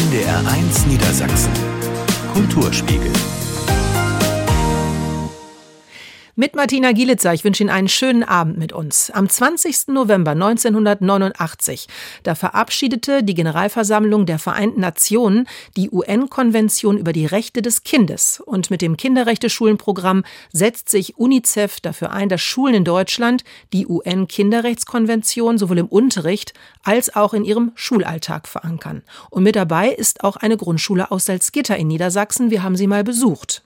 NDR1 Niedersachsen. Kulturspiegel. Mit Martina Gielitzer, ich wünsche Ihnen einen schönen Abend mit uns. Am 20. November 1989, da verabschiedete die Generalversammlung der Vereinten Nationen die UN-Konvention über die Rechte des Kindes. Und mit dem Kinderrechte-Schulenprogramm setzt sich UNICEF dafür ein, dass Schulen in Deutschland die UN-Kinderrechtskonvention sowohl im Unterricht als auch in ihrem Schulalltag verankern. Und mit dabei ist auch eine Grundschule aus Salzgitter in Niedersachsen. Wir haben sie mal besucht.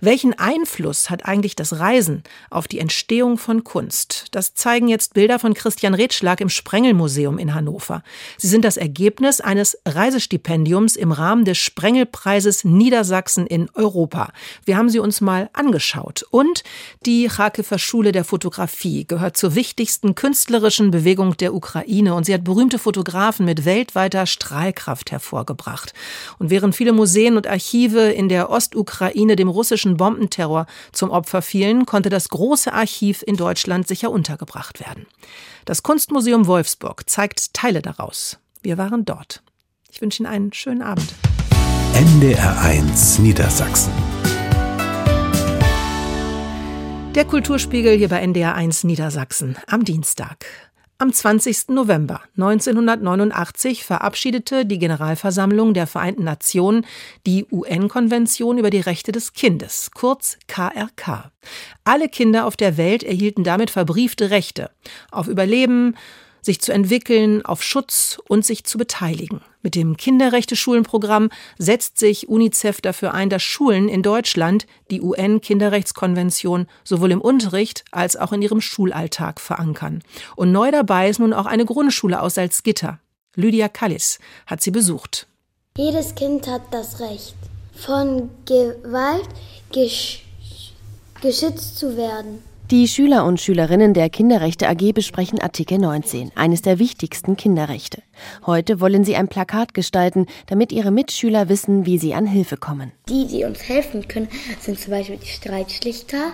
Welchen Einfluss hat eigentlich das Reisen auf die Entstehung von Kunst? Das zeigen jetzt Bilder von Christian Redschlag im Sprengelmuseum in Hannover. Sie sind das Ergebnis eines Reisestipendiums im Rahmen des Sprengelpreises Niedersachsen in Europa. Wir haben sie uns mal angeschaut. Und die Rakefer Schule der Fotografie gehört zur wichtigsten künstlerischen Bewegung der Ukraine und sie hat berühmte Fotografen mit weltweiter Strahlkraft hervorgebracht. Und während viele Museen und Archive in der Ostukraine dem russischen russischen Bombenterror zum Opfer fielen, konnte das große Archiv in Deutschland sicher untergebracht werden. Das Kunstmuseum Wolfsburg zeigt Teile daraus. Wir waren dort. Ich wünsche Ihnen einen schönen Abend. NDR1 Niedersachsen. Der Kulturspiegel hier bei NDR1 Niedersachsen am Dienstag. Am 20. November 1989 verabschiedete die Generalversammlung der Vereinten Nationen die UN-Konvention über die Rechte des Kindes, kurz KRK. Alle Kinder auf der Welt erhielten damit verbriefte Rechte auf Überleben, sich zu entwickeln, auf Schutz und sich zu beteiligen. Mit dem Kinderrechte-Schulenprogramm setzt sich UNICEF dafür ein, dass Schulen in Deutschland die UN-Kinderrechtskonvention sowohl im Unterricht als auch in ihrem Schulalltag verankern. Und neu dabei ist nun auch eine Grundschule aus Salzgitter. Lydia Kallis hat sie besucht. Jedes Kind hat das Recht, von Gewalt gesch geschützt zu werden. Die Schüler und Schülerinnen der Kinderrechte AG besprechen Artikel 19, eines der wichtigsten Kinderrechte. Heute wollen sie ein Plakat gestalten, damit ihre Mitschüler wissen, wie sie an Hilfe kommen. Die, die uns helfen können, sind zum Beispiel die Streitschlichter,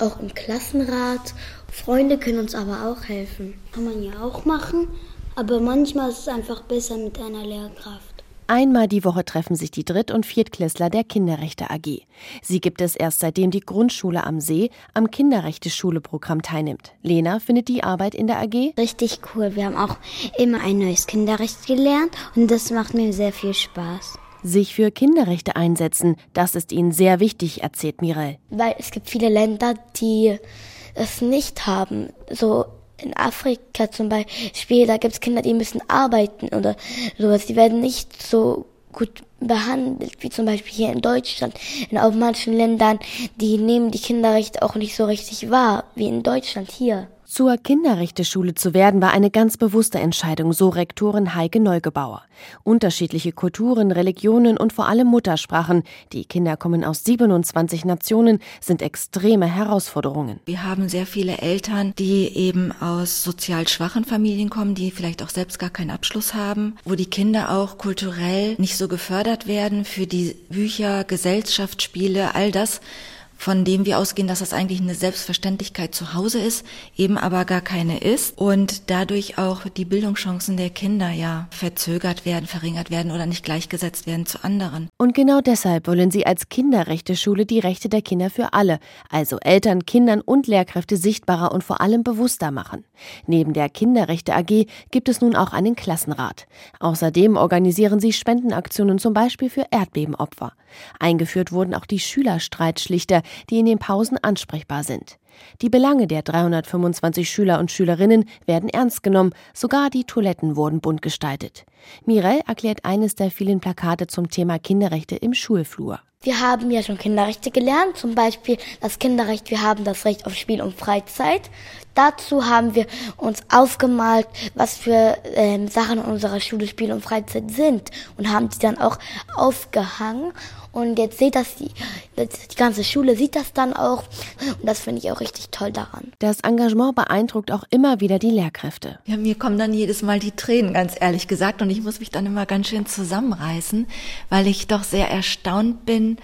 auch im Klassenrat. Freunde können uns aber auch helfen. Kann man ja auch machen, aber manchmal ist es einfach besser mit einer Lehrkraft. Einmal die Woche treffen sich die Dritt- und Viertklässler der Kinderrechte AG. Sie gibt es erst seitdem die Grundschule am See am Kinderrechte-Schule-Programm teilnimmt. Lena findet die Arbeit in der AG richtig cool. Wir haben auch immer ein neues Kinderrecht gelernt und das macht mir sehr viel Spaß. Sich für Kinderrechte einsetzen, das ist ihnen sehr wichtig, erzählt Mirel. Weil es gibt viele Länder, die es nicht haben. So in Afrika zum Beispiel, da gibt es Kinder, die müssen arbeiten oder sowas. Die werden nicht so gut behandelt, wie zum Beispiel hier in Deutschland. In auch manchen Ländern, die nehmen die Kinderrechte auch nicht so richtig wahr, wie in Deutschland hier. Zur Kinderrechteschule zu werden, war eine ganz bewusste Entscheidung, so Rektorin Heike Neugebauer. Unterschiedliche Kulturen, Religionen und vor allem Muttersprachen, die Kinder kommen aus 27 Nationen, sind extreme Herausforderungen. Wir haben sehr viele Eltern, die eben aus sozial schwachen Familien kommen, die vielleicht auch selbst gar keinen Abschluss haben, wo die Kinder auch kulturell nicht so gefördert werden für die Bücher, Gesellschaftsspiele, all das, von dem wir ausgehen, dass das eigentlich eine Selbstverständlichkeit zu Hause ist, eben aber gar keine ist und dadurch auch die Bildungschancen der Kinder ja verzögert werden, verringert werden oder nicht gleichgesetzt werden zu anderen. Und genau deshalb wollen sie als Kinderrechteschule die Rechte der Kinder für alle, also Eltern, Kindern und Lehrkräfte sichtbarer und vor allem bewusster machen. Neben der Kinderrechte AG gibt es nun auch einen Klassenrat. Außerdem organisieren sie Spendenaktionen zum Beispiel für Erdbebenopfer. Eingeführt wurden auch die Schülerstreitschlichter, die in den Pausen ansprechbar sind. Die Belange der 325 Schüler und Schülerinnen werden ernst genommen, sogar die Toiletten wurden bunt gestaltet. Mirel erklärt eines der vielen Plakate zum Thema Kinderrechte im Schulflur. Wir haben ja schon Kinderrechte gelernt, zum Beispiel das Kinderrecht, wir haben das Recht auf Spiel und Freizeit. Dazu haben wir uns aufgemalt, was für ähm, Sachen in unserer Schule Spiel und Freizeit sind und haben die dann auch aufgehangen. Und jetzt seht das die, die ganze Schule sieht das dann auch und das finde ich auch richtig toll daran. Das Engagement beeindruckt auch immer wieder die Lehrkräfte. Ja, mir kommen dann jedes Mal die Tränen, ganz ehrlich gesagt, und ich muss mich dann immer ganz schön zusammenreißen, weil ich doch sehr erstaunt bin,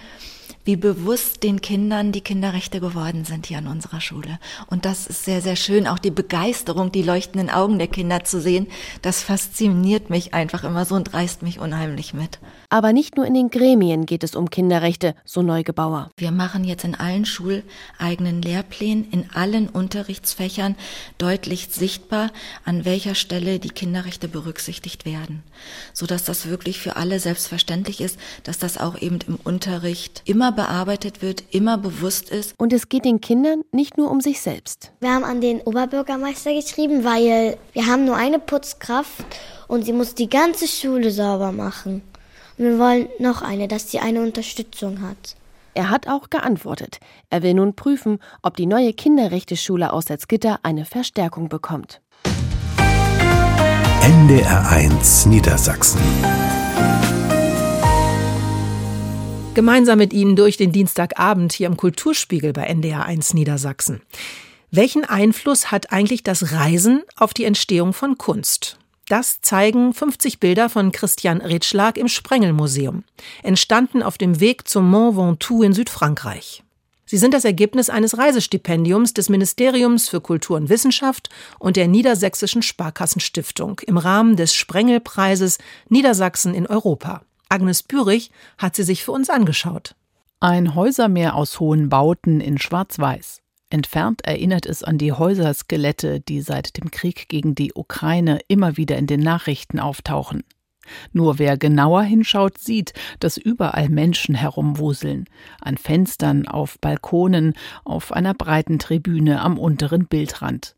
wie bewusst den Kindern die Kinderrechte geworden sind hier an unserer Schule. Und das ist sehr, sehr schön, auch die Begeisterung, die leuchtenden Augen der Kinder zu sehen. Das fasziniert mich einfach immer so und reißt mich unheimlich mit. Aber nicht nur in den Gremien geht es um Kinderrechte, so Neugebauer. Wir machen jetzt in allen schuleigenen Lehrplänen, in allen Unterrichtsfächern deutlich sichtbar, an welcher Stelle die Kinderrechte berücksichtigt werden, sodass das wirklich für alle selbstverständlich ist, dass das auch eben im Unterricht immer bearbeitet wird, immer bewusst ist. Und es geht den Kindern nicht nur um sich selbst. Wir haben an den Oberbürgermeister geschrieben, weil wir haben nur eine Putzkraft und sie muss die ganze Schule sauber machen. Und wir wollen noch eine, dass sie eine Unterstützung hat. Er hat auch geantwortet. Er will nun prüfen, ob die neue Kinderrechteschule aus Salzgitter eine Verstärkung bekommt. NDR1 Niedersachsen. Gemeinsam mit Ihnen durch den Dienstagabend hier im Kulturspiegel bei NDR1 Niedersachsen. Welchen Einfluss hat eigentlich das Reisen auf die Entstehung von Kunst? Das zeigen 50 Bilder von Christian Ritschlag im Sprengelmuseum, entstanden auf dem Weg zum Mont Ventoux in Südfrankreich. Sie sind das Ergebnis eines Reisestipendiums des Ministeriums für Kultur und Wissenschaft und der Niedersächsischen Sparkassenstiftung im Rahmen des Sprengelpreises Niedersachsen in Europa. Agnes Bürich hat sie sich für uns angeschaut. Ein Häusermeer aus hohen Bauten in Schwarz-Weiß. Entfernt erinnert es an die Häuserskelette, die seit dem Krieg gegen die Ukraine immer wieder in den Nachrichten auftauchen. Nur wer genauer hinschaut, sieht, dass überall Menschen herumwuseln, an Fenstern, auf Balkonen, auf einer breiten Tribüne am unteren Bildrand.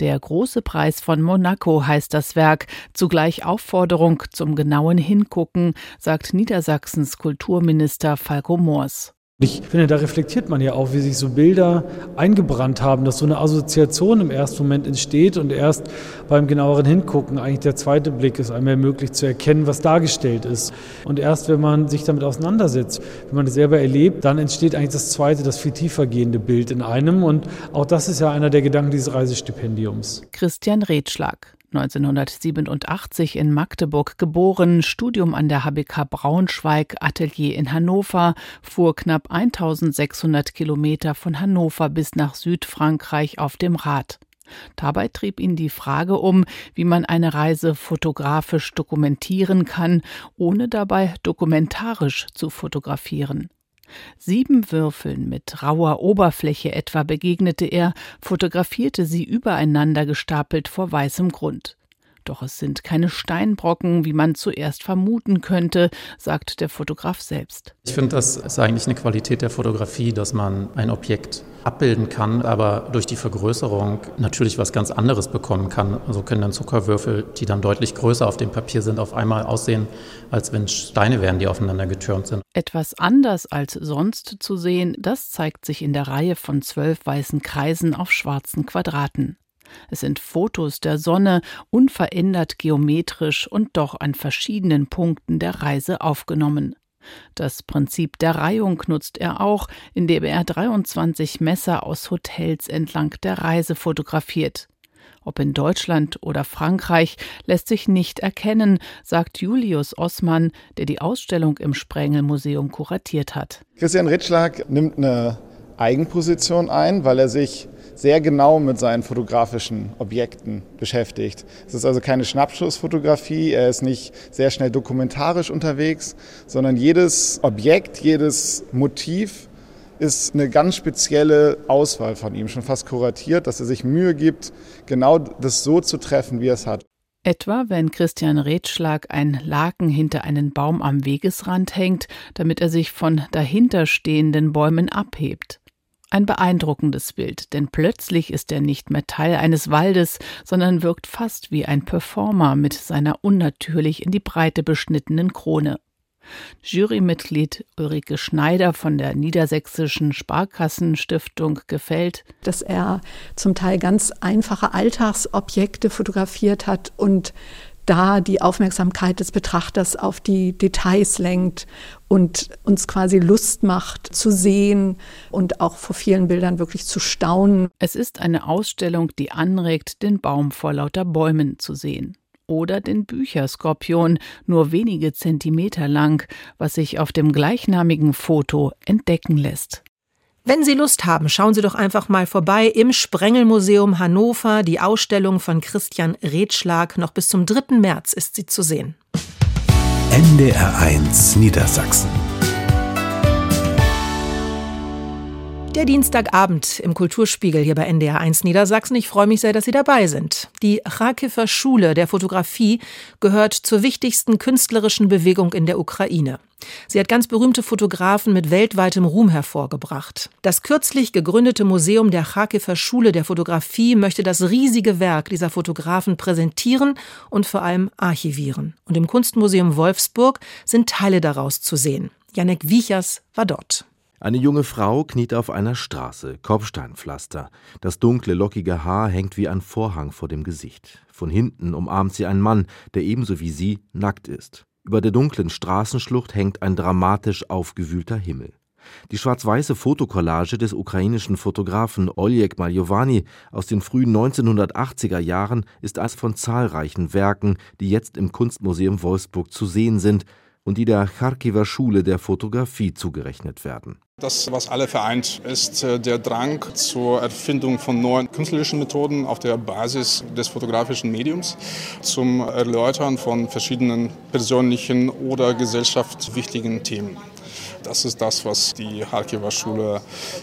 Der große Preis von Monaco heißt das Werk, zugleich Aufforderung zum genauen Hingucken, sagt Niedersachsens Kulturminister Falco Moors. Ich finde, da reflektiert man ja auch, wie sich so Bilder eingebrannt haben, dass so eine Assoziation im ersten Moment entsteht und erst beim genaueren Hingucken eigentlich der zweite Blick ist einmal möglich zu erkennen, was dargestellt ist. Und erst wenn man sich damit auseinandersetzt, wenn man es selber erlebt, dann entsteht eigentlich das zweite, das viel tiefer gehende Bild in einem. Und auch das ist ja einer der Gedanken dieses Reisestipendiums. Christian Redschlag 1987 in Magdeburg geboren, Studium an der HBK Braunschweig, Atelier in Hannover, fuhr knapp 1600 Kilometer von Hannover bis nach Südfrankreich auf dem Rad. Dabei trieb ihn die Frage um, wie man eine Reise fotografisch dokumentieren kann, ohne dabei dokumentarisch zu fotografieren. Sieben Würfeln mit rauer Oberfläche etwa begegnete er, fotografierte sie übereinander gestapelt vor weißem Grund. Doch es sind keine Steinbrocken, wie man zuerst vermuten könnte, sagt der Fotograf selbst. Ich finde, das ist eigentlich eine Qualität der Fotografie, dass man ein Objekt abbilden kann, aber durch die Vergrößerung natürlich was ganz anderes bekommen kann. So können dann Zuckerwürfel, die dann deutlich größer auf dem Papier sind, auf einmal aussehen, als wenn Steine wären, die aufeinander getürmt sind. Etwas anders als sonst zu sehen, das zeigt sich in der Reihe von zwölf weißen Kreisen auf schwarzen Quadraten. Es sind Fotos der Sonne, unverändert geometrisch und doch an verschiedenen Punkten der Reise aufgenommen. Das Prinzip der Reihung nutzt er auch, indem er 23 Messer aus Hotels entlang der Reise fotografiert. Ob in Deutschland oder Frankreich lässt sich nicht erkennen, sagt Julius Ossmann, der die Ausstellung im Sprengelmuseum kuratiert hat. Christian Ritschlag nimmt eine Eigenposition ein, weil er sich sehr genau mit seinen fotografischen Objekten beschäftigt. Es ist also keine Schnappschussfotografie, er ist nicht sehr schnell dokumentarisch unterwegs, sondern jedes Objekt, jedes Motiv ist eine ganz spezielle Auswahl von ihm, schon fast kuratiert, dass er sich Mühe gibt, genau das so zu treffen, wie er es hat. Etwa wenn Christian Redschlag ein Laken hinter einen Baum am Wegesrand hängt, damit er sich von dahinterstehenden Bäumen abhebt. Ein beeindruckendes Bild, denn plötzlich ist er nicht mehr Teil eines Waldes, sondern wirkt fast wie ein Performer mit seiner unnatürlich in die Breite beschnittenen Krone. Jurymitglied Ulrike Schneider von der Niedersächsischen Sparkassenstiftung gefällt, dass er zum Teil ganz einfache Alltagsobjekte fotografiert hat und da die Aufmerksamkeit des Betrachters auf die Details lenkt und uns quasi Lust macht zu sehen und auch vor vielen Bildern wirklich zu staunen. Es ist eine Ausstellung, die anregt, den Baum vor lauter Bäumen zu sehen. oder den Bücherskorpion, nur wenige Zentimeter lang, was sich auf dem gleichnamigen Foto entdecken lässt. Wenn Sie Lust haben, schauen Sie doch einfach mal vorbei im Sprengelmuseum Hannover. Die Ausstellung von Christian Redschlag. Noch bis zum 3. März ist sie zu sehen. NDR1 Niedersachsen Der Dienstagabend im Kulturspiegel hier bei NDR1 Niedersachsen. Ich freue mich sehr, dass Sie dabei sind. Die Rakifer Schule der Fotografie gehört zur wichtigsten künstlerischen Bewegung in der Ukraine. Sie hat ganz berühmte Fotografen mit weltweitem Ruhm hervorgebracht. Das kürzlich gegründete Museum der Rakifer Schule der Fotografie möchte das riesige Werk dieser Fotografen präsentieren und vor allem archivieren. Und im Kunstmuseum Wolfsburg sind Teile daraus zu sehen. Janek Wiechers war dort. Eine junge Frau kniet auf einer Straße, Kopfsteinpflaster. Das dunkle, lockige Haar hängt wie ein Vorhang vor dem Gesicht. Von hinten umarmt sie einen Mann, der ebenso wie sie nackt ist. Über der dunklen Straßenschlucht hängt ein dramatisch aufgewühlter Himmel. Die schwarz-weiße Fotokollage des ukrainischen Fotografen Oljek Maljowani aus den frühen 1980er Jahren ist eines von zahlreichen Werken, die jetzt im Kunstmuseum Wolfsburg zu sehen sind und die der Charkiwer Schule der Fotografie zugerechnet werden. Das, was alle vereint, ist äh, der Drang zur Erfindung von neuen künstlerischen Methoden auf der Basis des fotografischen Mediums, zum Erläutern von verschiedenen persönlichen oder gesellschaftswichtigen Themen. Das ist das, was die Harkiver Schule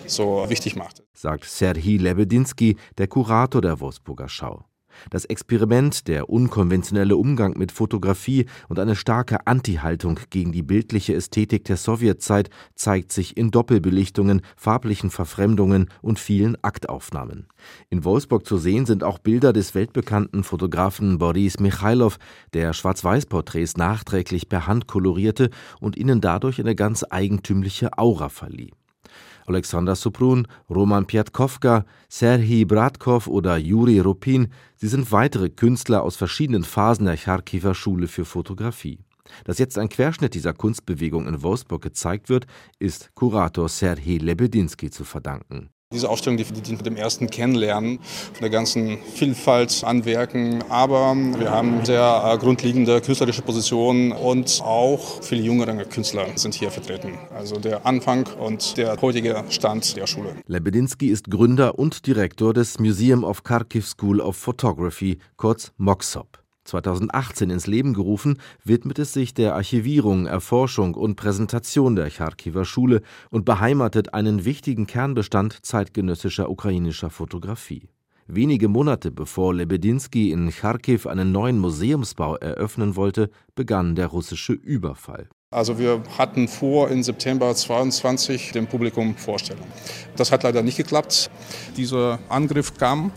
so wichtig macht. Sagt Serhii Lebedinsky, der Kurator der Wolfsburger Schau. Das Experiment, der unkonventionelle Umgang mit Fotografie und eine starke Anti-Haltung gegen die bildliche Ästhetik der Sowjetzeit zeigt sich in Doppelbelichtungen, farblichen Verfremdungen und vielen Aktaufnahmen. In Wolfsburg zu sehen sind auch Bilder des weltbekannten Fotografen Boris Michailov, der Schwarz-Weiß-Porträts nachträglich per Hand kolorierte und ihnen dadurch eine ganz eigentümliche Aura verlieh. Alexander Suprun, Roman Piatkowka, Serhii Bratkov oder Juri Rupin, sie sind weitere Künstler aus verschiedenen Phasen der Charkiwer Schule für Fotografie. Dass jetzt ein Querschnitt dieser Kunstbewegung in Wolfsburg gezeigt wird, ist Kurator Serhii Lebedinsky zu verdanken. Diese Ausstellung, die dient dem ersten Kennenlernen von der ganzen Vielfalt an Werken. Aber wir haben sehr äh, grundlegende künstlerische Positionen und auch viele jüngere Künstler sind hier vertreten. Also der Anfang und der heutige Stand der Schule. Lebedinsky ist Gründer und Direktor des Museum of Kharkiv School of Photography, kurz MOXOP. 2018 ins Leben gerufen, widmet es sich der Archivierung, Erforschung und Präsentation der Charkiwer Schule und beheimatet einen wichtigen Kernbestand zeitgenössischer ukrainischer Fotografie. Wenige Monate bevor Lebedinsky in Charkiw einen neuen Museumsbau eröffnen wollte, begann der russische Überfall. Also wir hatten vor, im September 22 dem Publikum vorstellen. Das hat leider nicht geklappt. Dieser Angriff kam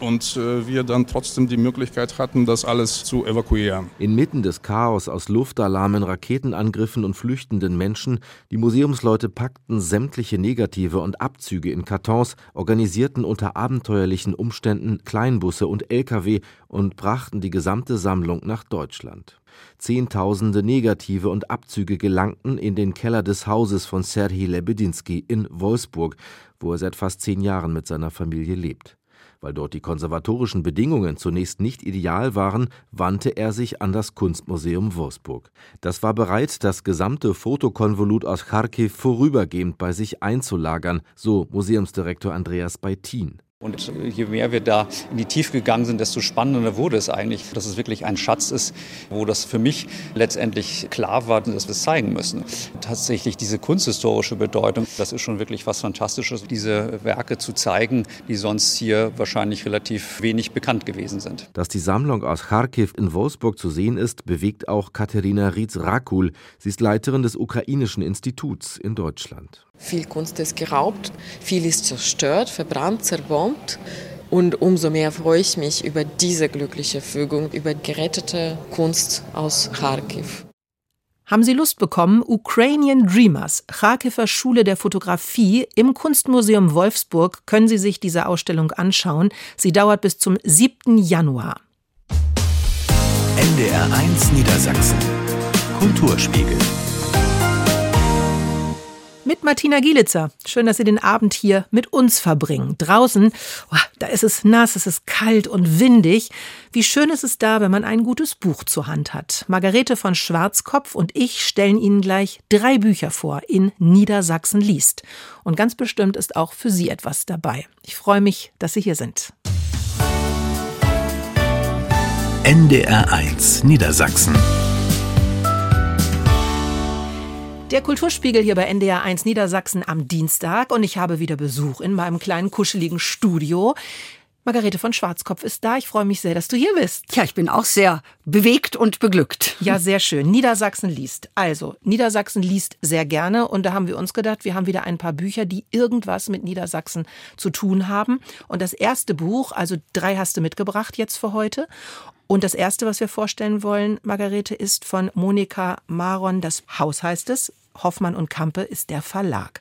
und äh, wir dann trotzdem die Möglichkeit hatten, das alles zu evakuieren. Inmitten des Chaos aus Luftalarmen, Raketenangriffen und flüchtenden Menschen, die Museumsleute packten sämtliche Negative und Abzüge in Kartons, organisierten unter abenteuerlichen Umständen Kleinbusse und Lkw und brachten die gesamte Sammlung nach Deutschland. Zehntausende Negative und Abzüge gelangten in den Keller des Hauses von Serhii Lebedinsky in Wolfsburg, wo er seit fast zehn Jahren mit seiner Familie lebt. Weil dort die konservatorischen Bedingungen zunächst nicht ideal waren, wandte er sich an das Kunstmuseum Wolfsburg. Das war bereit, das gesamte Fotokonvolut aus Kharkiv vorübergehend bei sich einzulagern, so Museumsdirektor Andreas Beitin. Und je mehr wir da in die Tiefe gegangen sind, desto spannender wurde es eigentlich, dass es wirklich ein Schatz ist, wo das für mich letztendlich klar war, dass wir es zeigen müssen. Tatsächlich diese kunsthistorische Bedeutung, das ist schon wirklich was Fantastisches, diese Werke zu zeigen, die sonst hier wahrscheinlich relativ wenig bekannt gewesen sind. Dass die Sammlung aus Kharkiv in Wolfsburg zu sehen ist, bewegt auch Katharina Rietz-Rakul. Sie ist Leiterin des Ukrainischen Instituts in Deutschland. Viel Kunst ist geraubt, viel ist zerstört, verbrannt, zerbombt. Und umso mehr freue ich mich über diese glückliche Fügung, über gerettete Kunst aus Kharkiv. Haben Sie Lust bekommen? Ukrainian Dreamers, Kharkiver Schule der Fotografie. Im Kunstmuseum Wolfsburg können Sie sich diese Ausstellung anschauen. Sie dauert bis zum 7. Januar. NDR1 Niedersachsen Kulturspiegel mit Martina Gielitzer. Schön, dass Sie den Abend hier mit uns verbringen. Draußen, oh, da ist es nass, es ist kalt und windig. Wie schön ist es da, wenn man ein gutes Buch zur Hand hat. Margarete von Schwarzkopf und ich stellen Ihnen gleich drei Bücher vor in Niedersachsen liest. Und ganz bestimmt ist auch für Sie etwas dabei. Ich freue mich, dass Sie hier sind. NDR1 Niedersachsen Der Kulturspiegel hier bei NDR 1 Niedersachsen am Dienstag und ich habe wieder Besuch in meinem kleinen kuscheligen Studio. Margarete von Schwarzkopf ist da. Ich freue mich sehr, dass du hier bist. Ja, ich bin auch sehr bewegt und beglückt. Ja, sehr schön. Niedersachsen liest. Also, Niedersachsen liest sehr gerne und da haben wir uns gedacht, wir haben wieder ein paar Bücher, die irgendwas mit Niedersachsen zu tun haben. Und das erste Buch, also drei hast du mitgebracht jetzt für heute. Und das erste, was wir vorstellen wollen, Margarete, ist von Monika Maron. Das Haus heißt es. Hoffmann und Kampe ist der Verlag.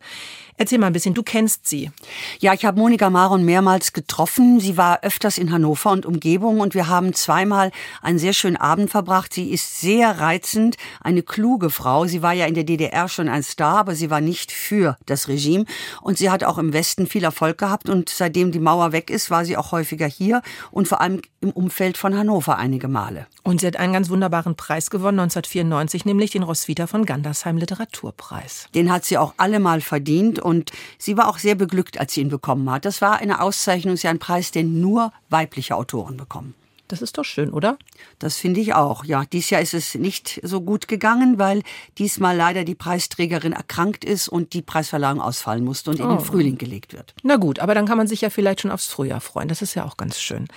Erzähl mal ein bisschen, du kennst sie. Ja, ich habe Monika Maron mehrmals getroffen. Sie war öfters in Hannover und Umgebung und wir haben zweimal einen sehr schönen Abend verbracht. Sie ist sehr reizend, eine kluge Frau. Sie war ja in der DDR schon ein Star, aber sie war nicht für das Regime und sie hat auch im Westen viel Erfolg gehabt und seitdem die Mauer weg ist, war sie auch häufiger hier und vor allem im Umfeld von Hannover einige Male. Und sie hat einen ganz wunderbaren Preis gewonnen, 1994, nämlich den Roswitha von Gandersheim Literaturpreis. Den hat sie auch allemal verdient und sie war auch sehr beglückt, als sie ihn bekommen hat. Das war eine Auszeichnung, ist ja ein Preis, den nur weibliche Autoren bekommen. Das ist doch schön, oder? Das finde ich auch. Ja, dieses Jahr ist es nicht so gut gegangen, weil diesmal leider die Preisträgerin erkrankt ist und die Preisverleihung ausfallen musste und oh. in den oh. Frühling gelegt wird. Na gut, aber dann kann man sich ja vielleicht schon aufs Frühjahr freuen. Das ist ja auch ganz schön.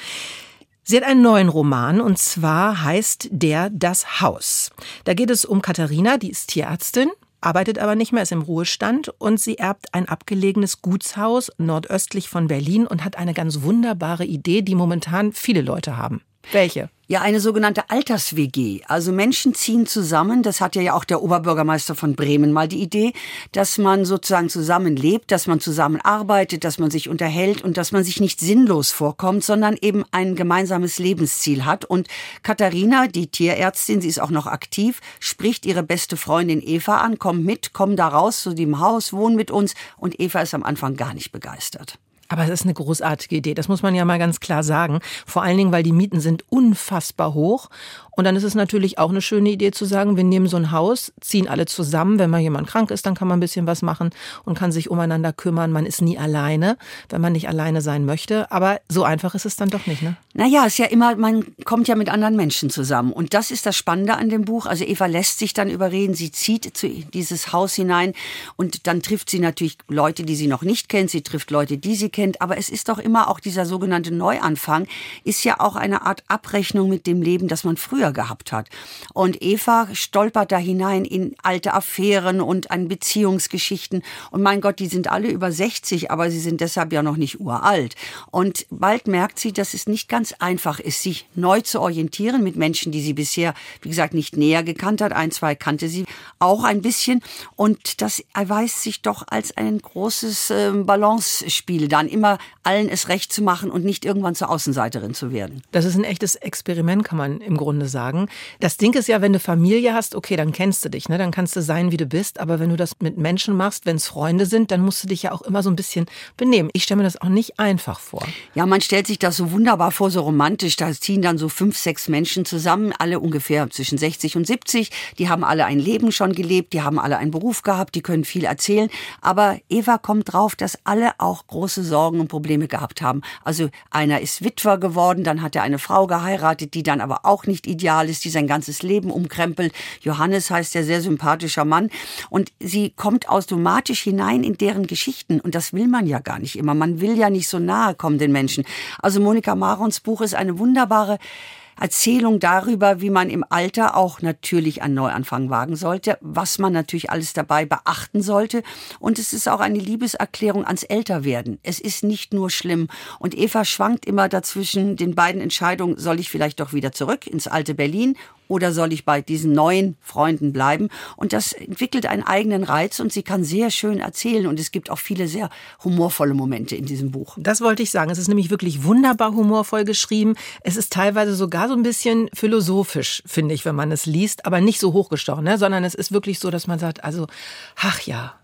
Sie hat einen neuen Roman und zwar heißt der Das Haus. Da geht es um Katharina, die ist Tierärztin arbeitet aber nicht mehr, ist im Ruhestand und sie erbt ein abgelegenes Gutshaus nordöstlich von Berlin und hat eine ganz wunderbare Idee, die momentan viele Leute haben. Welche? Ja, eine sogenannte Alters-WG. Also Menschen ziehen zusammen, das hat ja auch der Oberbürgermeister von Bremen mal die Idee, dass man sozusagen zusammen lebt, dass man zusammen arbeitet, dass man sich unterhält und dass man sich nicht sinnlos vorkommt, sondern eben ein gemeinsames Lebensziel hat. Und Katharina, die Tierärztin, sie ist auch noch aktiv, spricht ihre beste Freundin Eva an, komm mit, komm da raus zu dem Haus, wohn mit uns. Und Eva ist am Anfang gar nicht begeistert. Aber es ist eine großartige Idee, das muss man ja mal ganz klar sagen. Vor allen Dingen, weil die Mieten sind unfassbar hoch und dann ist es natürlich auch eine schöne Idee zu sagen, wir nehmen so ein Haus, ziehen alle zusammen. Wenn mal jemand krank ist, dann kann man ein bisschen was machen und kann sich umeinander kümmern. Man ist nie alleine, wenn man nicht alleine sein möchte. Aber so einfach ist es dann doch nicht, ne? Naja, es ist ja immer, man kommt ja mit anderen Menschen zusammen. Und das ist das Spannende an dem Buch. Also Eva lässt sich dann überreden, sie zieht zu dieses Haus hinein und dann trifft sie natürlich Leute, die sie noch nicht kennt. Sie trifft Leute, die sie kennt. Aber es ist doch immer auch dieser sogenannte Neuanfang, ist ja auch eine Art Abrechnung mit dem Leben, das man früher früher gehabt hat. Und Eva stolpert da hinein in alte Affären und an Beziehungsgeschichten. Und mein Gott, die sind alle über 60, aber sie sind deshalb ja noch nicht uralt. Und bald merkt sie, dass es nicht ganz einfach ist, sich neu zu orientieren mit Menschen, die sie bisher, wie gesagt, nicht näher gekannt hat. Ein, zwei kannte sie auch ein bisschen. Und das erweist sich doch als ein großes äh, Balance-Spiel, dann immer allen es recht zu machen und nicht irgendwann zur Außenseiterin zu werden. Das ist ein echtes Experiment, kann man im Grunde sagen sagen. Das Ding ist ja, wenn du Familie hast, okay, dann kennst du dich, ne? dann kannst du sein, wie du bist. Aber wenn du das mit Menschen machst, wenn es Freunde sind, dann musst du dich ja auch immer so ein bisschen benehmen. Ich stelle mir das auch nicht einfach vor. Ja, man stellt sich das so wunderbar vor, so romantisch. Da ziehen dann so fünf, sechs Menschen zusammen, alle ungefähr zwischen 60 und 70. Die haben alle ein Leben schon gelebt, die haben alle einen Beruf gehabt, die können viel erzählen. Aber Eva kommt drauf, dass alle auch große Sorgen und Probleme gehabt haben. Also einer ist Witwer geworden, dann hat er eine Frau geheiratet, die dann aber auch nicht ideal ist, die sein ganzes Leben umkrempelt. Johannes heißt der sehr sympathischer Mann. Und sie kommt automatisch hinein in deren Geschichten. Und das will man ja gar nicht immer. Man will ja nicht so nahe kommen den Menschen. Also Monika Marons Buch ist eine wunderbare Erzählung darüber, wie man im Alter auch natürlich einen Neuanfang wagen sollte, was man natürlich alles dabei beachten sollte. Und es ist auch eine Liebeserklärung ans Älterwerden. Es ist nicht nur schlimm. Und Eva schwankt immer dazwischen den beiden Entscheidungen, soll ich vielleicht doch wieder zurück ins alte Berlin oder soll ich bei diesen neuen Freunden bleiben? Und das entwickelt einen eigenen Reiz und sie kann sehr schön erzählen und es gibt auch viele sehr humorvolle Momente in diesem Buch. Das wollte ich sagen. Es ist nämlich wirklich wunderbar humorvoll geschrieben. Es ist teilweise sogar so ein bisschen philosophisch, finde ich, wenn man es liest, aber nicht so hochgestochen, ne? sondern es ist wirklich so, dass man sagt, also, ach ja,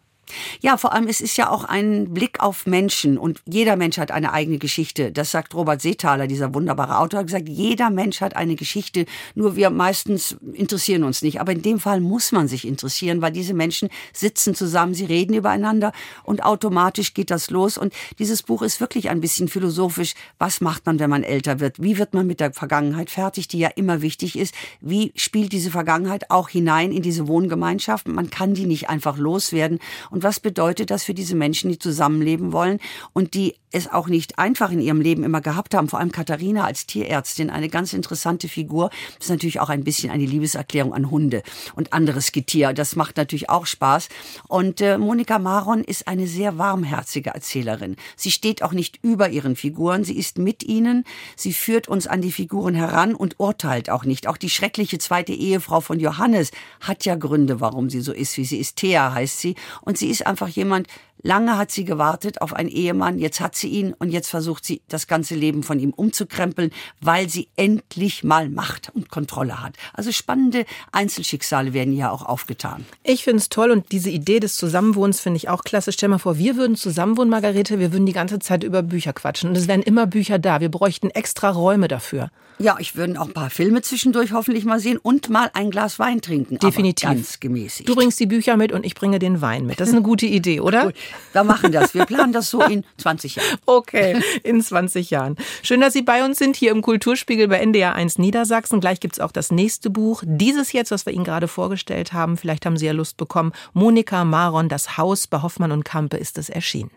Ja, vor allem, es ist ja auch ein Blick auf Menschen und jeder Mensch hat eine eigene Geschichte. Das sagt Robert Seethaler, dieser wunderbare Autor, hat gesagt, jeder Mensch hat eine Geschichte, nur wir meistens interessieren uns nicht. Aber in dem Fall muss man sich interessieren, weil diese Menschen sitzen zusammen, sie reden übereinander und automatisch geht das los. Und dieses Buch ist wirklich ein bisschen philosophisch. Was macht man, wenn man älter wird? Wie wird man mit der Vergangenheit fertig, die ja immer wichtig ist? Wie spielt diese Vergangenheit auch hinein in diese Wohngemeinschaft? Man kann die nicht einfach loswerden. Und was bedeutet das für diese Menschen, die zusammenleben wollen und die es auch nicht einfach in ihrem Leben immer gehabt haben. Vor allem Katharina als Tierärztin, eine ganz interessante Figur. Das ist natürlich auch ein bisschen eine Liebeserklärung an Hunde und anderes Getier. Das macht natürlich auch Spaß. Und äh, Monika Maron ist eine sehr warmherzige Erzählerin. Sie steht auch nicht über ihren Figuren. Sie ist mit ihnen. Sie führt uns an die Figuren heran und urteilt auch nicht. Auch die schreckliche zweite Ehefrau von Johannes hat ja Gründe, warum sie so ist, wie sie ist. Thea heißt sie. Und sie ist einfach jemand, Lange hat sie gewartet auf einen Ehemann, jetzt hat sie ihn und jetzt versucht sie, das ganze Leben von ihm umzukrempeln, weil sie endlich mal Macht und Kontrolle hat. Also spannende Einzelschicksale werden hier auch aufgetan. Ich finde es toll und diese Idee des Zusammenwohnens finde ich auch klasse. Stell mal vor, wir würden zusammenwohnen, Margarete, wir würden die ganze Zeit über Bücher quatschen und es wären immer Bücher da. Wir bräuchten extra Räume dafür. Ja, ich würde auch ein paar Filme zwischendurch hoffentlich mal sehen und mal ein Glas Wein trinken. Definitiv. ganz gemäßigt. Du bringst die Bücher mit und ich bringe den Wein mit. Das ist eine gute Idee, oder? Wir machen das. Wir planen das so in 20 Jahren. Okay, in 20 Jahren. Schön, dass Sie bei uns sind, hier im Kulturspiegel bei NDR 1 Niedersachsen. Gleich gibt es auch das nächste Buch. Dieses jetzt, was wir Ihnen gerade vorgestellt haben, vielleicht haben Sie ja Lust bekommen. Monika Maron, das Haus bei Hoffmann und Kampe ist es erschienen.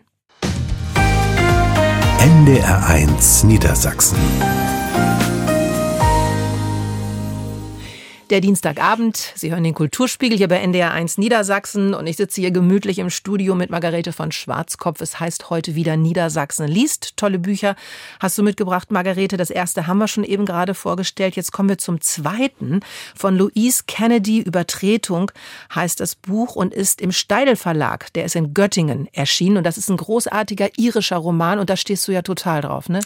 NDR 1 Niedersachsen. Der Dienstagabend, Sie hören den Kulturspiegel hier bei NDR 1 Niedersachsen und ich sitze hier gemütlich im Studio mit Margarete von Schwarzkopf. Es heißt heute wieder Niedersachsen liest. Tolle Bücher hast du mitgebracht, Margarete. Das erste haben wir schon eben gerade vorgestellt. Jetzt kommen wir zum zweiten. Von Louise Kennedy Übertretung heißt das Buch und ist im Steidel Verlag. Der ist in Göttingen erschienen und das ist ein großartiger irischer Roman und da stehst du ja total drauf, ne?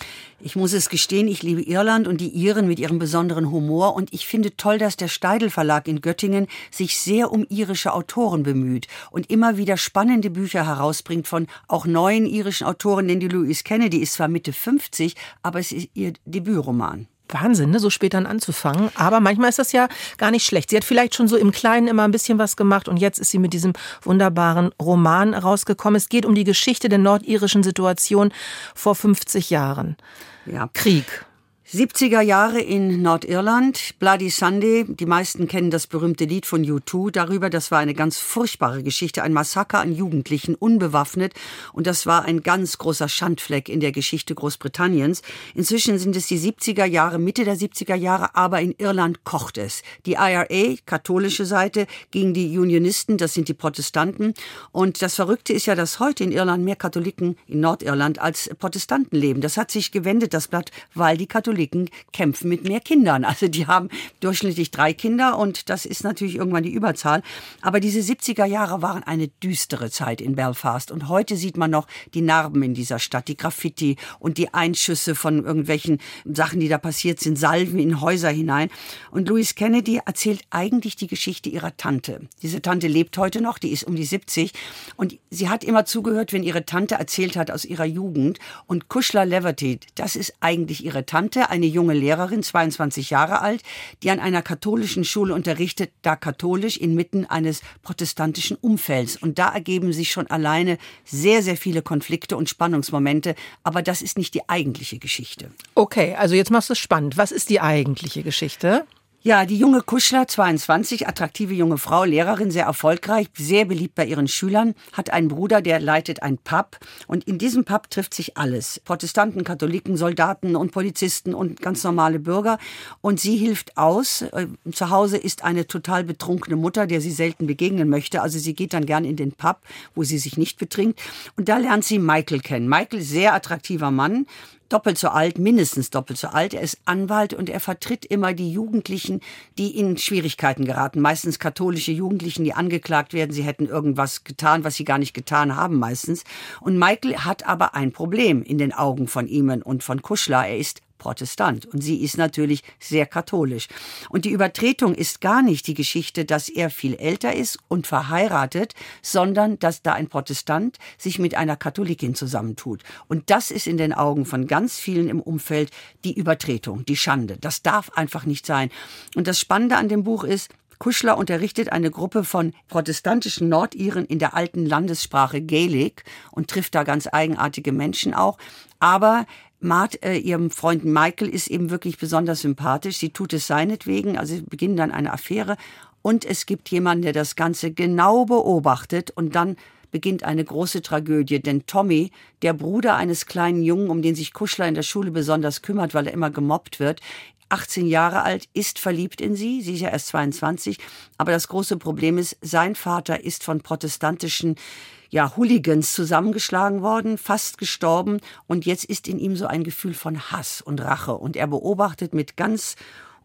Ich muss es gestehen, ich liebe Irland und die Iren mit ihrem besonderen Humor und ich finde toll, dass der Steidel Verlag in Göttingen sich sehr um irische Autoren bemüht und immer wieder spannende Bücher herausbringt von auch neuen irischen Autoren, denn die Louise Kennedy ist zwar Mitte 50, aber es ist ihr Debütroman. Wahnsinn, ne? so spät dann anzufangen. Aber manchmal ist das ja gar nicht schlecht. Sie hat vielleicht schon so im Kleinen immer ein bisschen was gemacht und jetzt ist sie mit diesem wunderbaren Roman rausgekommen. Es geht um die Geschichte der nordirischen Situation vor 50 Jahren. Ja. Krieg. 70er Jahre in Nordirland, Bloody Sunday. Die meisten kennen das berühmte Lied von U2 darüber. Das war eine ganz furchtbare Geschichte, ein Massaker an Jugendlichen, unbewaffnet. Und das war ein ganz großer Schandfleck in der Geschichte Großbritanniens. Inzwischen sind es die 70er Jahre, Mitte der 70er Jahre, aber in Irland kocht es. Die IRA, katholische Seite, gegen die Unionisten, das sind die Protestanten. Und das Verrückte ist ja, dass heute in Irland mehr Katholiken in Nordirland als Protestanten leben. Das hat sich gewendet, das Blatt, weil die Katholiken Katholiken kämpfen mit mehr Kindern. Also die haben durchschnittlich drei Kinder und das ist natürlich irgendwann die Überzahl. Aber diese 70er Jahre waren eine düstere Zeit in Belfast und heute sieht man noch die Narben in dieser Stadt, die Graffiti und die Einschüsse von irgendwelchen Sachen, die da passiert sind, Salven in Häuser hinein. Und Louise Kennedy erzählt eigentlich die Geschichte ihrer Tante. Diese Tante lebt heute noch, die ist um die 70 und sie hat immer zugehört, wenn ihre Tante erzählt hat aus ihrer Jugend. Und Kuschler Leverty, das ist eigentlich ihre Tante, eine junge Lehrerin, 22 Jahre alt, die an einer katholischen Schule unterrichtet, da katholisch inmitten eines protestantischen Umfelds. Und da ergeben sich schon alleine sehr, sehr viele Konflikte und Spannungsmomente. Aber das ist nicht die eigentliche Geschichte. Okay, also jetzt machst du es spannend. Was ist die eigentliche Geschichte? Ja, die junge Kuschler, 22, attraktive junge Frau, Lehrerin, sehr erfolgreich, sehr beliebt bei ihren Schülern, hat einen Bruder, der leitet ein Pub. Und in diesem Pub trifft sich alles. Protestanten, Katholiken, Soldaten und Polizisten und ganz normale Bürger. Und sie hilft aus. Äh, zu Hause ist eine total betrunkene Mutter, der sie selten begegnen möchte. Also sie geht dann gern in den Pub, wo sie sich nicht betrinkt. Und da lernt sie Michael kennen. Michael, sehr attraktiver Mann, doppelt so alt, mindestens doppelt so alt. Er ist Anwalt und er vertritt immer die Jugendlichen, die in Schwierigkeiten geraten. Meistens katholische Jugendlichen, die angeklagt werden, sie hätten irgendwas getan, was sie gar nicht getan haben meistens. Und Michael hat aber ein Problem in den Augen von ihm und von Kuschler. Er ist Protestant und sie ist natürlich sehr katholisch. Und die Übertretung ist gar nicht die Geschichte, dass er viel älter ist und verheiratet, sondern dass da ein Protestant sich mit einer Katholikin zusammentut. Und das ist in den Augen von ganz vielen im Umfeld die Übertretung, die Schande. Das darf einfach nicht sein. Und das Spannende an dem Buch ist, Kuschler unterrichtet eine Gruppe von protestantischen Nordiren in der alten Landessprache Gaelic und trifft da ganz eigenartige Menschen auch. Aber Mart, äh, ihrem Freund Michael, ist eben wirklich besonders sympathisch. Sie tut es seinetwegen, also sie beginnen dann eine Affäre. Und es gibt jemanden, der das Ganze genau beobachtet und dann beginnt eine große Tragödie, denn Tommy, der Bruder eines kleinen Jungen, um den sich Kuschler in der Schule besonders kümmert, weil er immer gemobbt wird, 18 Jahre alt, ist verliebt in sie. Sie ist ja erst 22. Aber das große Problem ist, sein Vater ist von protestantischen ja, Hooligans zusammengeschlagen worden, fast gestorben. Und jetzt ist in ihm so ein Gefühl von Hass und Rache. Und er beobachtet mit ganz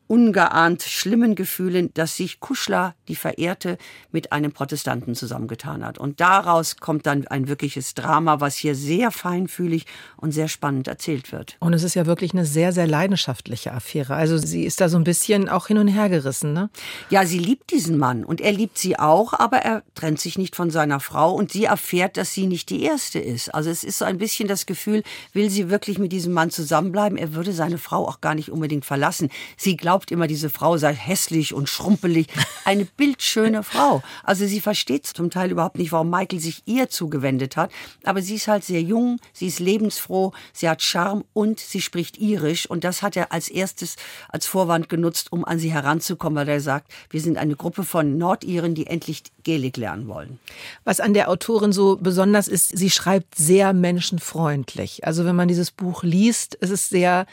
ungeahnt schlimmen Gefühlen, dass sich Kuschler, die Verehrte, mit einem Protestanten zusammengetan hat. Und daraus kommt dann ein wirkliches Drama, was hier sehr feinfühlig und sehr spannend erzählt wird. Und es ist ja wirklich eine sehr, sehr leidenschaftliche Affäre. Also sie ist da so ein bisschen auch hin und her gerissen, ne? Ja, sie liebt diesen Mann und er liebt sie auch, aber er trennt sich nicht von seiner Frau und sie erfährt, dass sie nicht die erste ist. Also es ist so ein bisschen das Gefühl, will sie wirklich mit diesem Mann zusammenbleiben? Er würde seine Frau auch gar nicht unbedingt verlassen. Sie glaubt, glaubt immer, diese Frau sei hässlich und schrumpelig. Eine bildschöne Frau. Also sie versteht zum Teil überhaupt nicht, warum Michael sich ihr zugewendet hat. Aber sie ist halt sehr jung, sie ist lebensfroh, sie hat Charme und sie spricht irisch. Und das hat er als erstes als Vorwand genutzt, um an sie heranzukommen, weil er sagt, wir sind eine Gruppe von Nordiren, die endlich Gaelic lernen wollen. Was an der Autorin so besonders ist, sie schreibt sehr menschenfreundlich. Also wenn man dieses Buch liest, ist es sehr,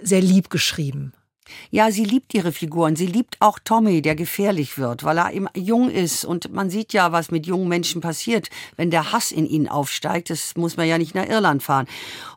sehr lieb geschrieben. Ja, sie liebt ihre Figuren. Sie liebt auch Tommy, der gefährlich wird, weil er eben jung ist. Und man sieht ja, was mit jungen Menschen passiert, wenn der Hass in ihnen aufsteigt. Das muss man ja nicht nach Irland fahren.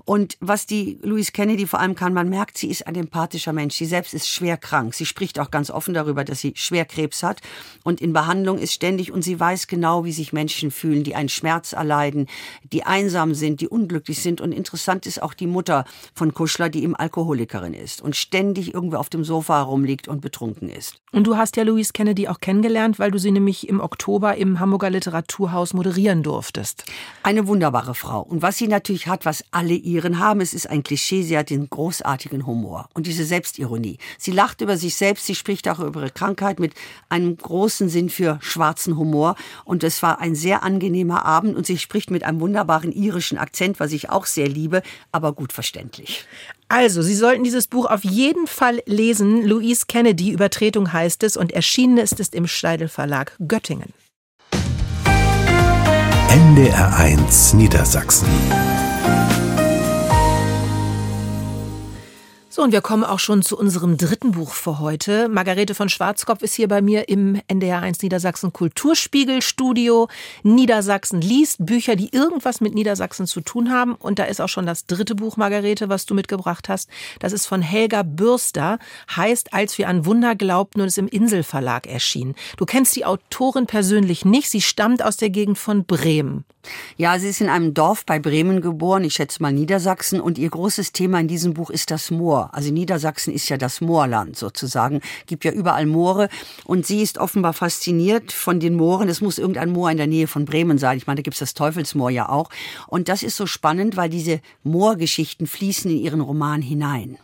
Und was die Louise Kennedy vor allem kann, man merkt, sie ist ein empathischer Mensch. Sie selbst ist schwer krank. Sie spricht auch ganz offen darüber, dass sie schwer Krebs hat und in Behandlung ist ständig. Und sie weiß genau, wie sich Menschen fühlen, die einen Schmerz erleiden, die einsam sind, die unglücklich sind. Und interessant ist auch die Mutter von Kuschler, die eben Alkoholikerin ist und ständig irgendwo auf dem Sofa herumliegt und betrunken ist. Und du hast ja Louise Kennedy auch kennengelernt, weil du sie nämlich im Oktober im Hamburger Literaturhaus moderieren durftest. Eine wunderbare Frau. Und was sie natürlich hat, was alle ihren haben, es ist ein Klischee, sie hat den großartigen Humor und diese Selbstironie. Sie lacht über sich selbst, sie spricht auch über ihre Krankheit mit einem großen Sinn für schwarzen Humor. Und es war ein sehr angenehmer Abend und sie spricht mit einem wunderbaren irischen Akzent, was ich auch sehr liebe, aber gut verständlich. Also, Sie sollten dieses Buch auf jeden Fall lesen. Louise Kennedy, Übertretung heißt es, und erschienen ist es im Steidel Verlag Göttingen. NDR1 Niedersachsen. So, und wir kommen auch schon zu unserem dritten Buch für heute. Margarete von Schwarzkopf ist hier bei mir im NDR1 Niedersachsen Kulturspiegelstudio. Niedersachsen liest Bücher, die irgendwas mit Niedersachsen zu tun haben. Und da ist auch schon das dritte Buch, Margarete, was du mitgebracht hast. Das ist von Helga Bürster, heißt Als wir an Wunder glaubten und ist im Inselverlag erschienen. Du kennst die Autorin persönlich nicht. Sie stammt aus der Gegend von Bremen. Ja, sie ist in einem Dorf bei Bremen geboren, ich schätze mal Niedersachsen. Und ihr großes Thema in diesem Buch ist das Moor. Also Niedersachsen ist ja das Moorland sozusagen, gibt ja überall Moore und sie ist offenbar fasziniert von den Mooren. Es muss irgendein Moor in der Nähe von Bremen sein. Ich meine, da gibt es das Teufelsmoor ja auch. Und das ist so spannend, weil diese Moorgeschichten fließen in ihren Roman hinein.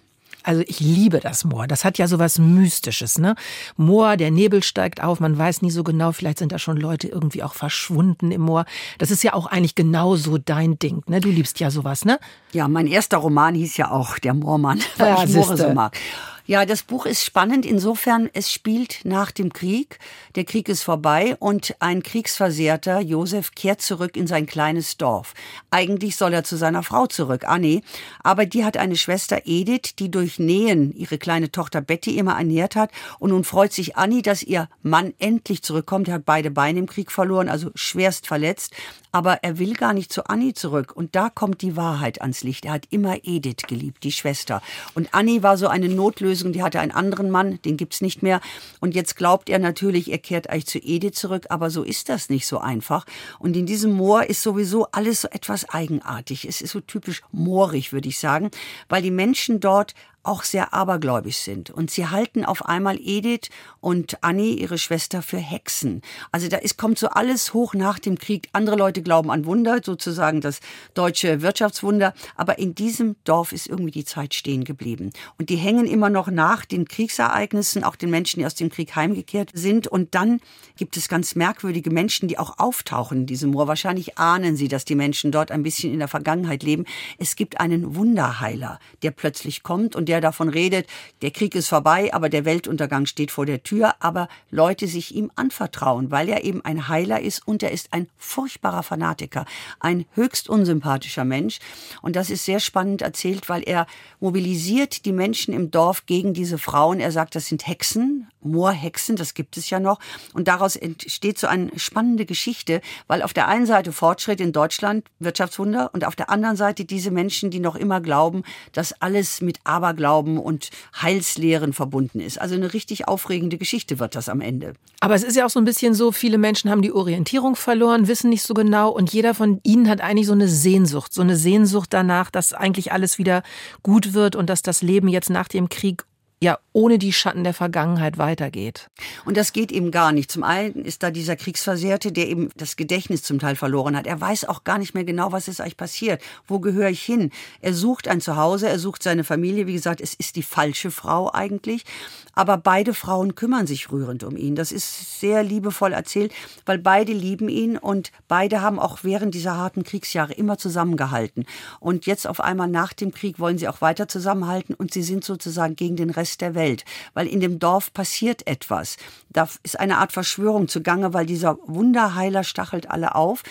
Also ich liebe das Moor. Das hat ja so was Mystisches, ne? Moor, der Nebel steigt auf, man weiß nie so genau, vielleicht sind da schon Leute irgendwie auch verschwunden im Moor. Das ist ja auch eigentlich genau so dein Ding, ne? Du liebst ja sowas, ne? Ja, mein erster Roman hieß ja auch Der Moormann, weil ja, ich Moore so mag. Ja, das Buch ist spannend insofern, es spielt nach dem Krieg. Der Krieg ist vorbei und ein Kriegsversehrter, Josef, kehrt zurück in sein kleines Dorf. Eigentlich soll er zu seiner Frau zurück, Annie, aber die hat eine Schwester Edith, die durch Nähen ihre kleine Tochter Betty immer ernährt hat und nun freut sich Annie, dass ihr Mann endlich zurückkommt. Er hat beide Beine im Krieg verloren, also schwerst verletzt, aber er will gar nicht zu Annie zurück und da kommt die Wahrheit ans Licht. Er hat immer Edith geliebt, die Schwester. Und Annie war so eine notlösende Auflösung, die hatte einen anderen Mann, den gibt's nicht mehr. Und jetzt glaubt er natürlich, er kehrt eigentlich zu Edith zurück, aber so ist das nicht so einfach. Und in diesem Moor ist sowieso alles so etwas eigenartig. Es ist so typisch moorig, würde ich sagen, weil die Menschen dort auch sehr abergläubisch sind. Und sie halten auf einmal Edith und Annie, ihre Schwester, für Hexen. Also da ist, kommt so alles hoch nach dem Krieg. Andere Leute glauben an Wunder, sozusagen das deutsche Wirtschaftswunder. Aber in diesem Dorf ist irgendwie die Zeit stehen geblieben. Und die hängen immer noch nach den Kriegsereignissen, auch den Menschen, die aus dem Krieg heimgekehrt sind. Und dann gibt es ganz merkwürdige Menschen, die auch auftauchen in diesem Moor. Wahrscheinlich ahnen sie, dass die Menschen dort ein bisschen in der Vergangenheit leben. Es gibt einen Wunderheiler, der plötzlich kommt und der davon redet, der Krieg ist vorbei, aber der Weltuntergang steht vor der Tür, aber Leute sich ihm anvertrauen, weil er eben ein Heiler ist und er ist ein furchtbarer Fanatiker, ein höchst unsympathischer Mensch. Und das ist sehr spannend erzählt, weil er mobilisiert die Menschen im Dorf gegen diese Frauen. Er sagt, das sind Hexen, Moorhexen, das gibt es ja noch. Und daraus entsteht so eine spannende Geschichte, weil auf der einen Seite Fortschritt in Deutschland, Wirtschaftswunder, und auf der anderen Seite diese Menschen, die noch immer glauben, dass alles mit Aberglauben und Heilslehren verbunden ist. Also eine richtig aufregende Geschichte wird das am Ende. Aber es ist ja auch so ein bisschen so, viele Menschen haben die Orientierung verloren, wissen nicht so genau und jeder von ihnen hat eigentlich so eine Sehnsucht, so eine Sehnsucht danach, dass eigentlich alles wieder gut wird und dass das Leben jetzt nach dem Krieg ja ohne die Schatten der Vergangenheit weitergeht. Und das geht eben gar nicht. Zum einen ist da dieser Kriegsversehrte, der eben das Gedächtnis zum Teil verloren hat. Er weiß auch gar nicht mehr genau, was ist eigentlich passiert. Wo gehöre ich hin? Er sucht ein Zuhause, er sucht seine Familie. Wie gesagt, es ist die falsche Frau eigentlich. Aber beide Frauen kümmern sich rührend um ihn. Das ist sehr liebevoll erzählt, weil beide lieben ihn und beide haben auch während dieser harten Kriegsjahre immer zusammengehalten. Und jetzt auf einmal nach dem Krieg wollen sie auch weiter zusammenhalten und sie sind sozusagen gegen den Rest der Welt, weil in dem Dorf passiert etwas. Da ist eine Art Verschwörung zugange, weil dieser Wunderheiler stachelt alle auf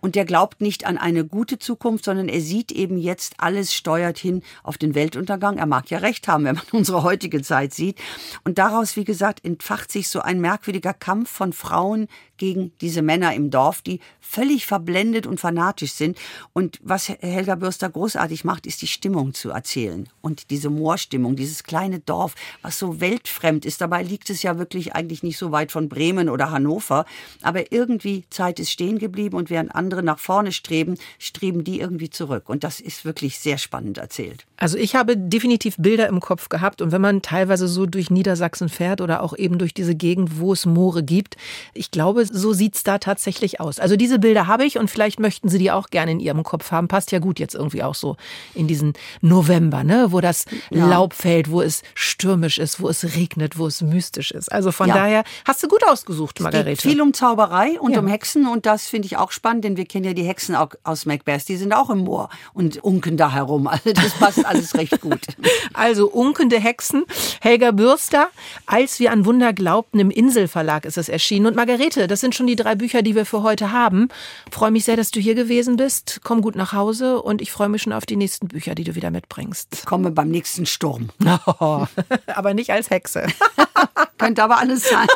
und der glaubt nicht an eine gute Zukunft, sondern er sieht eben jetzt, alles steuert hin auf den Weltuntergang. Er mag ja recht haben, wenn man unsere heutige Zeit sieht. Und daraus, wie gesagt, entfacht sich so ein merkwürdiger Kampf von Frauen gegen diese Männer im Dorf, die völlig verblendet und fanatisch sind. Und was Helga Bürster großartig macht, ist die Stimmung zu erzählen. Und diese Moorstimmung, dieses kleine Dorf, was so weltfremd ist. Dabei liegt es ja wirklich eigentlich nicht so weit von Bremen oder Hannover. Aber irgendwie Zeit ist stehen geblieben und während andere nach vorne streben, streben die irgendwie zurück. Und das ist wirklich sehr spannend erzählt. Also ich habe definitiv Bilder im Kopf gehabt. Und wenn man teilweise so durch Niedersachsen fährt oder auch eben durch diese Gegend, wo es Moore gibt, ich glaube, so sieht's da tatsächlich aus. Also diese Bilder habe ich und vielleicht möchten Sie die auch gerne in Ihrem Kopf haben. Passt ja gut jetzt irgendwie auch so in diesen November, ne, wo das ja. Laub fällt, wo es stürmisch ist, wo es regnet, wo es mystisch ist. Also von ja. daher hast du gut ausgesucht, Margarete. Es geht viel um Zauberei und ja. um Hexen und das finde ich auch spannend, denn wir kennen ja die Hexen auch aus Macbeth, die sind auch im Moor und unken da herum. Also das passt alles recht gut. Also unkende Hexen, Helga Bürster, als wir an Wunder glaubten, im Inselverlag ist es erschienen. Und Margarete, das sind schon die drei Bücher, die wir für heute haben. Freue mich sehr, dass du hier gewesen bist. Komm gut nach Hause und ich freue mich schon auf die nächsten Bücher, die du wieder mitbringst. Ich komme beim nächsten Sturm. Oh, aber nicht als Hexe. Könnte aber alles sein.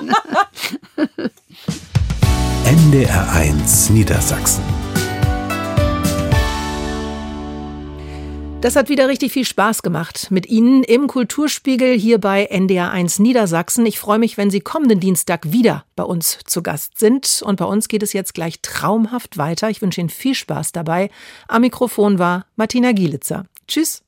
NDR1 Niedersachsen Das hat wieder richtig viel Spaß gemacht mit Ihnen im Kulturspiegel hier bei NDR1 Niedersachsen. Ich freue mich, wenn Sie kommenden Dienstag wieder bei uns zu Gast sind. Und bei uns geht es jetzt gleich traumhaft weiter. Ich wünsche Ihnen viel Spaß dabei. Am Mikrofon war Martina Gielitzer. Tschüss.